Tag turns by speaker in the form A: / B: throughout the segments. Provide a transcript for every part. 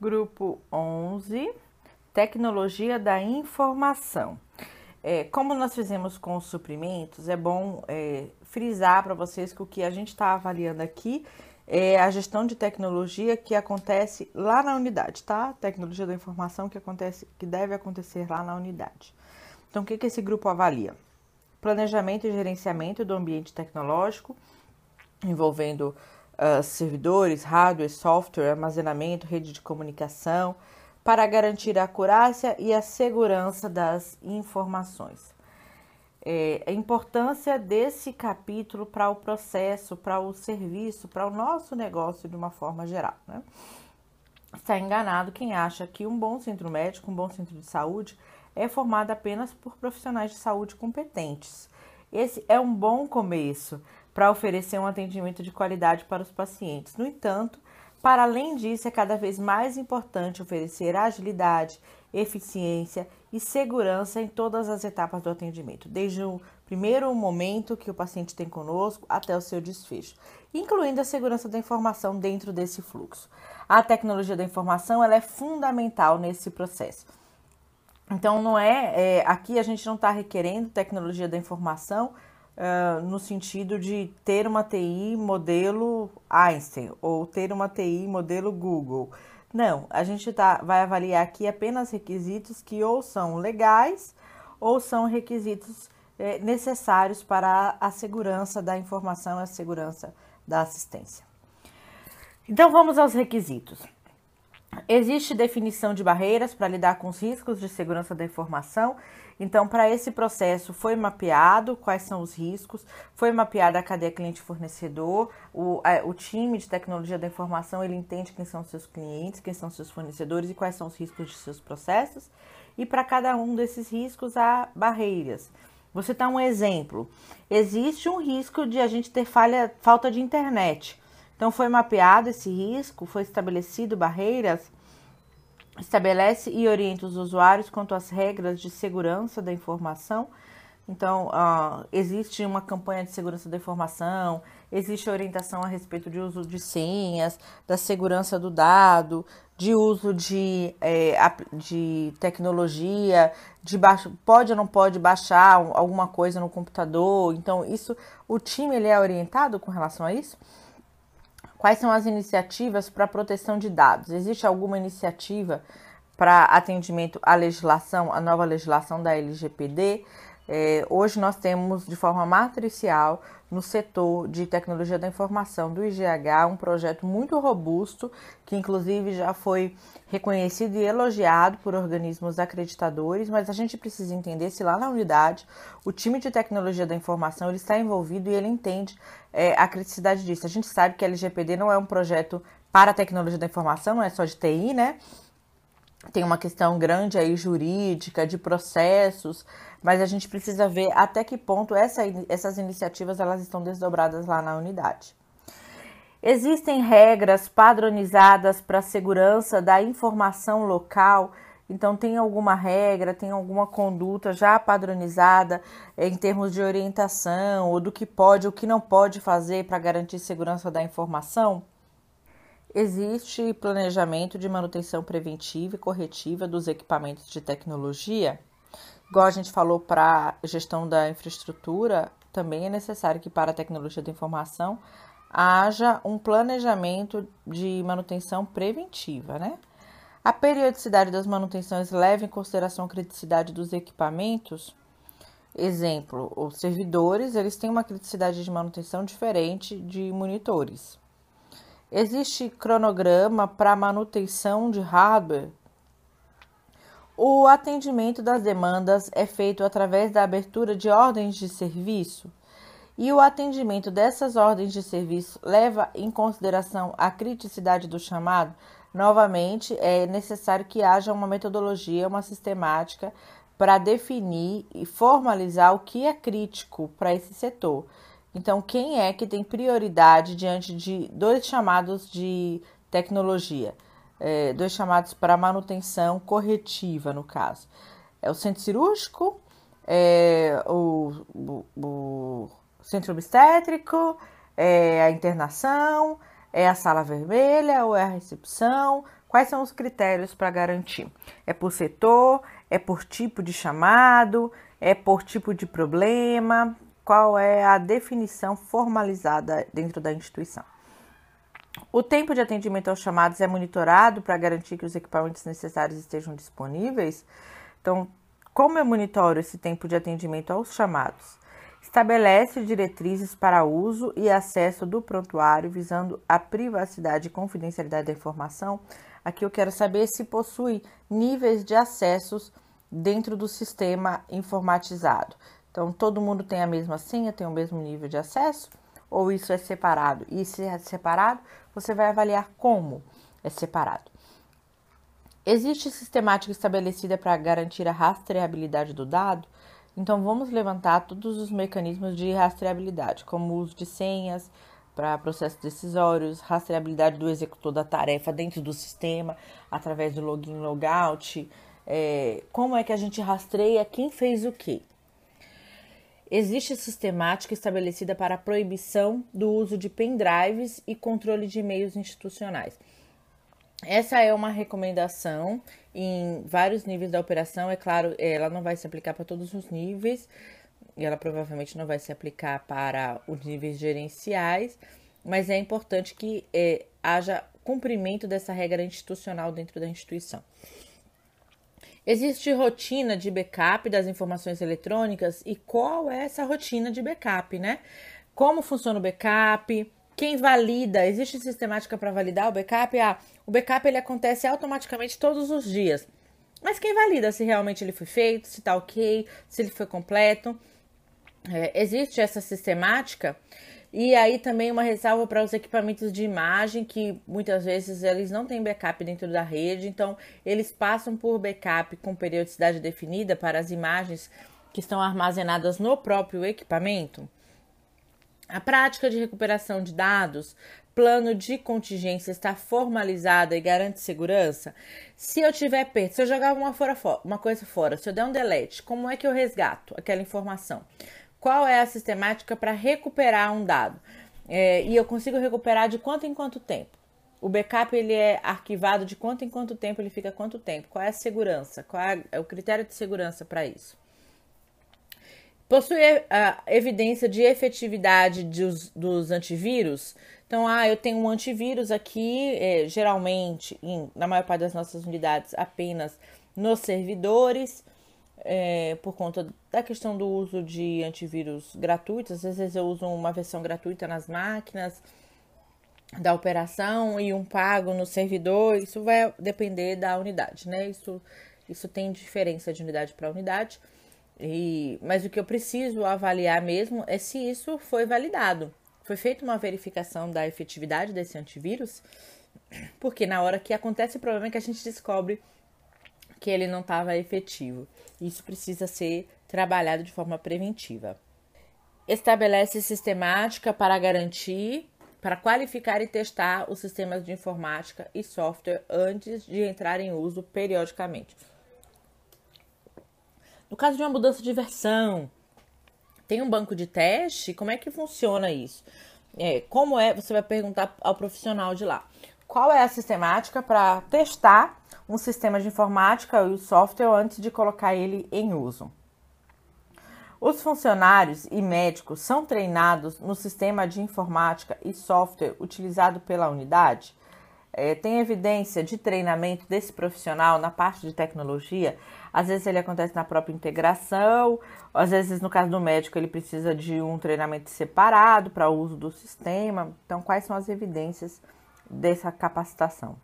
A: Grupo 11, Tecnologia da Informação. É, como nós fizemos com os suprimentos, é bom é, frisar para vocês que o que a gente está avaliando aqui é a gestão de tecnologia que acontece lá na unidade, tá? Tecnologia da informação que acontece, que deve acontecer lá na unidade. Então, o que, que esse grupo avalia? Planejamento e gerenciamento do ambiente tecnológico, envolvendo uh, servidores, hardware, software, armazenamento, rede de comunicação, para garantir a acurácia e a segurança das informações. É, a importância desse capítulo para o processo, para o serviço, para o nosso negócio de uma forma geral. Né? Está enganado quem acha que um bom centro médico, um bom centro de saúde, é formado apenas por profissionais de saúde competentes. Esse é um bom começo, para oferecer um atendimento de qualidade para os pacientes. No entanto, para além disso, é cada vez mais importante oferecer agilidade, eficiência e segurança em todas as etapas do atendimento, desde o primeiro momento que o paciente tem conosco até o seu desfecho, incluindo a segurança da informação dentro desse fluxo. A tecnologia da informação ela é fundamental nesse processo. Então, não é, é aqui a gente não está requerendo tecnologia da informação uh, no sentido de ter uma TI modelo Einstein ou ter uma TI modelo Google. Não, a gente tá, vai avaliar aqui apenas requisitos que ou são legais ou são requisitos eh, necessários para a segurança da informação e a segurança da assistência. Então vamos aos requisitos. Existe definição de barreiras para lidar com os riscos de segurança da informação. Então, para esse processo, foi mapeado quais são os riscos, foi mapeada a cadeia cliente-fornecedor, o, o time de tecnologia da informação ele entende quem são seus clientes, quem são seus fornecedores e quais são os riscos de seus processos. E para cada um desses riscos há barreiras. Você dá um exemplo. Existe um risco de a gente ter falha, falta de internet. Então, foi mapeado esse risco, foi estabelecido barreiras, estabelece e orienta os usuários quanto às regras de segurança da informação. Então, uh, existe uma campanha de segurança da informação, existe orientação a respeito de uso de senhas, da segurança do dado, de uso de, é, de tecnologia, de baixo, pode ou não pode baixar alguma coisa no computador. Então, isso, o time ele é orientado com relação a isso. Quais são as iniciativas para proteção de dados? Existe alguma iniciativa para atendimento à legislação, à nova legislação da LGPD? É, hoje nós temos de forma matricial no setor de tecnologia da informação do IGH um projeto muito robusto que inclusive já foi reconhecido e elogiado por organismos acreditadores, mas a gente precisa entender se lá na unidade o time de tecnologia da informação ele está envolvido e ele entende é, a criticidade disso. A gente sabe que a LGPD não é um projeto para a tecnologia da informação, não é só de TI, né? Tem uma questão grande aí jurídica, de processos, mas a gente precisa ver até que ponto essa, essas iniciativas elas estão desdobradas lá na unidade. Existem regras padronizadas para a segurança da informação local. Então, tem alguma regra, tem alguma conduta já padronizada em termos de orientação, ou do que pode, o que não pode fazer para garantir segurança da informação? Existe planejamento de manutenção preventiva e corretiva dos equipamentos de tecnologia? Igual a gente falou para gestão da infraestrutura, também é necessário que para a tecnologia da informação haja um planejamento de manutenção preventiva, né? A periodicidade das manutenções leva em consideração a criticidade dos equipamentos. Exemplo, os servidores, eles têm uma criticidade de manutenção diferente de monitores. Existe cronograma para manutenção de hardware? O atendimento das demandas é feito através da abertura de ordens de serviço? e o atendimento dessas ordens de serviço leva em consideração a criticidade do chamado, novamente é necessário que haja uma metodologia, uma sistemática para definir e formalizar o que é crítico para esse setor. Então, quem é que tem prioridade diante de dois chamados de tecnologia? É, dois chamados para manutenção corretiva, no caso. É o centro cirúrgico, é o, o, o centro obstétrico, é a internação, é a sala vermelha ou é a recepção? Quais são os critérios para garantir? É por setor? É por tipo de chamado? É por tipo de problema? Qual é a definição formalizada dentro da instituição? O tempo de atendimento aos chamados é monitorado para garantir que os equipamentos necessários estejam disponíveis. Então, como eu monitoro esse tempo de atendimento aos chamados? Estabelece diretrizes para uso e acesso do prontuário visando a privacidade e confidencialidade da informação. Aqui eu quero saber se possui níveis de acessos dentro do sistema informatizado. Então, todo mundo tem a mesma senha, tem o mesmo nível de acesso? Ou isso é separado? E se é separado, você vai avaliar como é separado. Existe sistemática estabelecida para garantir a rastreabilidade do dado? Então, vamos levantar todos os mecanismos de rastreabilidade, como o uso de senhas para processos decisórios, rastreabilidade do executor da tarefa dentro do sistema, através do login logout, é, como é que a gente rastreia quem fez o quê. Existe sistemática estabelecida para a proibição do uso de pendrives e controle de e-mails institucionais. Essa é uma recomendação em vários níveis da operação. É claro, ela não vai se aplicar para todos os níveis, e ela provavelmente não vai se aplicar para os níveis gerenciais, mas é importante que é, haja cumprimento dessa regra institucional dentro da instituição. Existe rotina de backup das informações eletrônicas e qual é essa rotina de backup, né? Como funciona o backup? Quem valida? Existe sistemática para validar o backup? Ah, o backup ele acontece automaticamente todos os dias. Mas quem valida se realmente ele foi feito, se está ok, se ele foi completo? É, existe essa sistemática e aí também uma ressalva para os equipamentos de imagem, que muitas vezes eles não têm backup dentro da rede, então eles passam por backup com periodicidade definida para as imagens que estão armazenadas no próprio equipamento. A prática de recuperação de dados, plano de contingência está formalizada e garante segurança? Se eu tiver perto, se eu jogar uma, fora, uma coisa fora, se eu der um delete, como é que eu resgato aquela informação? Qual é a sistemática para recuperar um dado. É, e eu consigo recuperar de quanto em quanto tempo. O backup ele é arquivado de quanto em quanto tempo ele fica quanto tempo. Qual é a segurança? Qual é, o critério de segurança para isso? Possui a evidência de efetividade dos, dos antivírus. Então, ah, eu tenho um antivírus aqui, é, geralmente, em, na maior parte das nossas unidades, apenas nos servidores é, por conta da questão do uso de antivírus gratuitos. Às vezes eu uso uma versão gratuita nas máquinas da operação e um pago no servidor. Isso vai depender da unidade, né? Isso, isso tem diferença de unidade para unidade. E, mas o que eu preciso avaliar mesmo é se isso foi validado. Foi feita uma verificação da efetividade desse antivírus, porque na hora que acontece o problema é que a gente descobre que ele não estava efetivo. Isso precisa ser trabalhado de forma preventiva. Estabelece sistemática para garantir, para qualificar e testar os sistemas de informática e software antes de entrar em uso periodicamente. No caso de uma mudança de versão, tem um banco de teste? Como é que funciona isso? É, como é? Você vai perguntar ao profissional de lá. Qual é a sistemática para testar um sistema de informática e o software antes de colocar ele em uso. Os funcionários e médicos são treinados no sistema de informática e software utilizado pela unidade? É, tem evidência de treinamento desse profissional na parte de tecnologia? Às vezes ele acontece na própria integração, às vezes no caso do médico ele precisa de um treinamento separado para uso do sistema. Então, quais são as evidências dessa capacitação?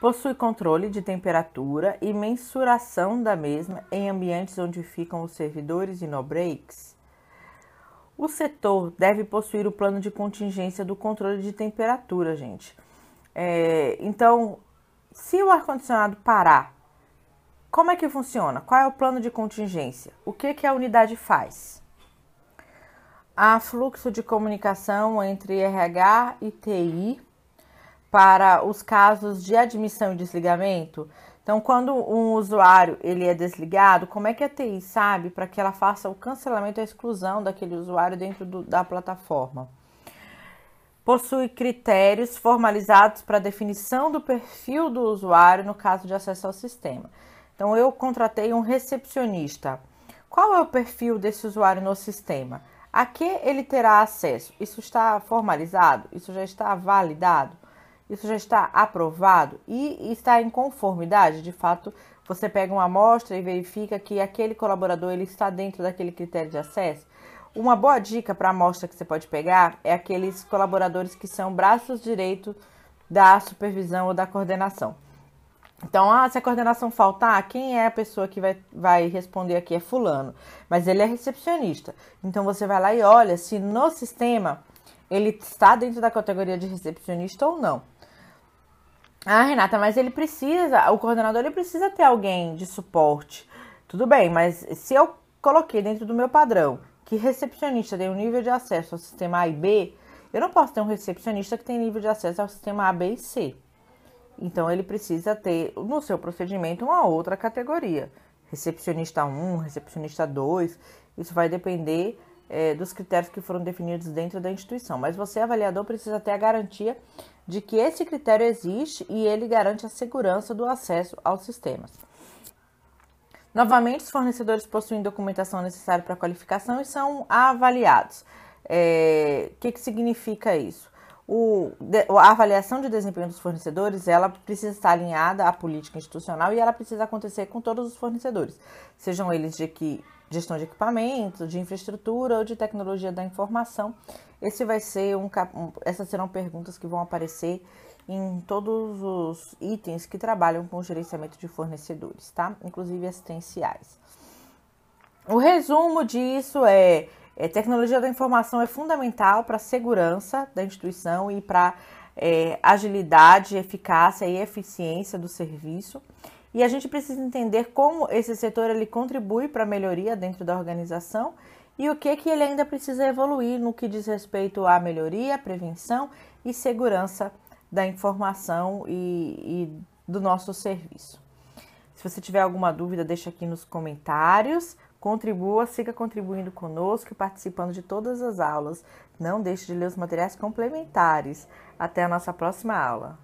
A: Possui controle de temperatura e mensuração da mesma em ambientes onde ficam os servidores e no breaks. O setor deve possuir o plano de contingência do controle de temperatura, gente. É, então, se o ar-condicionado parar, como é que funciona? Qual é o plano de contingência? O que, que a unidade faz? Há fluxo de comunicação entre RH e TI para os casos de admissão e desligamento. Então, quando um usuário ele é desligado, como é que a TI sabe para que ela faça o cancelamento e a exclusão daquele usuário dentro do, da plataforma? possui critérios formalizados para definição do perfil do usuário no caso de acesso ao sistema. Então, eu contratei um recepcionista. Qual é o perfil desse usuário no sistema? A que ele terá acesso? Isso está formalizado? Isso já está validado? Isso já está aprovado? E está em conformidade? De fato, você pega uma amostra e verifica que aquele colaborador ele está dentro daquele critério de acesso? Uma boa dica para a amostra que você pode pegar é aqueles colaboradores que são braços direitos da supervisão ou da coordenação. Então, ah, se a coordenação faltar, quem é a pessoa que vai, vai responder aqui é fulano, mas ele é recepcionista. Então você vai lá e olha se no sistema ele está dentro da categoria de recepcionista ou não. Ah, Renata, mas ele precisa, o coordenador ele precisa ter alguém de suporte. Tudo bem, mas se eu coloquei dentro do meu padrão que recepcionista tem um nível de acesso ao sistema A e B, eu não posso ter um recepcionista que tem nível de acesso ao sistema A, B e C. Então ele precisa ter no seu procedimento uma outra categoria. Recepcionista 1, recepcionista 2, isso vai depender é, dos critérios que foram definidos dentro da instituição. Mas você, avaliador, precisa ter a garantia de que esse critério existe e ele garante a segurança do acesso aos sistemas. Novamente, os fornecedores possuem documentação necessária para a qualificação e são avaliados. O é, que, que significa isso? O, a avaliação de desempenho dos fornecedores ela precisa estar alinhada à política institucional e ela precisa acontecer com todos os fornecedores, sejam eles de que, gestão de equipamentos, de infraestrutura ou de tecnologia da informação. Esse vai ser um, essas serão perguntas que vão aparecer em todos os itens que trabalham com o gerenciamento de fornecedores, tá? Inclusive assistenciais. O resumo disso é, é tecnologia da informação é fundamental para a segurança da instituição e para é, agilidade, eficácia e eficiência do serviço. E a gente precisa entender como esse setor ele contribui para a melhoria dentro da organização e o que, que ele ainda precisa evoluir no que diz respeito à melhoria, prevenção e segurança da informação e, e do nosso serviço. Se você tiver alguma dúvida, deixa aqui nos comentários. Contribua, siga contribuindo conosco e participando de todas as aulas. Não deixe de ler os materiais complementares. Até a nossa próxima aula.